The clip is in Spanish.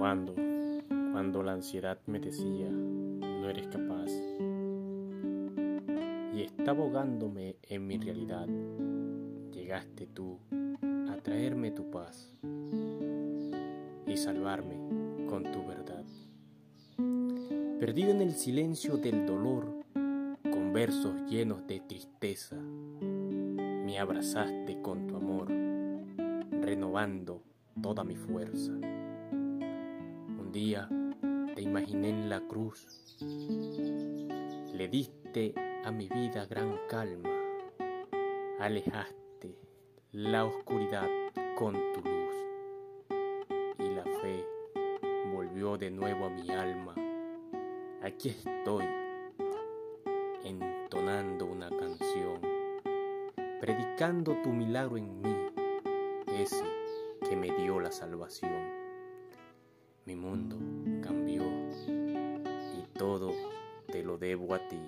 Cuando, cuando la ansiedad me decía, no eres capaz, y estaba ahogándome en mi realidad, llegaste tú a traerme tu paz y salvarme con tu verdad. Perdido en el silencio del dolor, con versos llenos de tristeza, me abrazaste con tu amor, renovando toda mi fuerza. Un día te imaginé en la cruz, le diste a mi vida gran calma, alejaste la oscuridad con tu luz y la fe volvió de nuevo a mi alma. Aquí estoy entonando una canción predicando tu milagro en mí, ese que me dio la salvación. Mi mundo cambió y todo te lo debo a ti.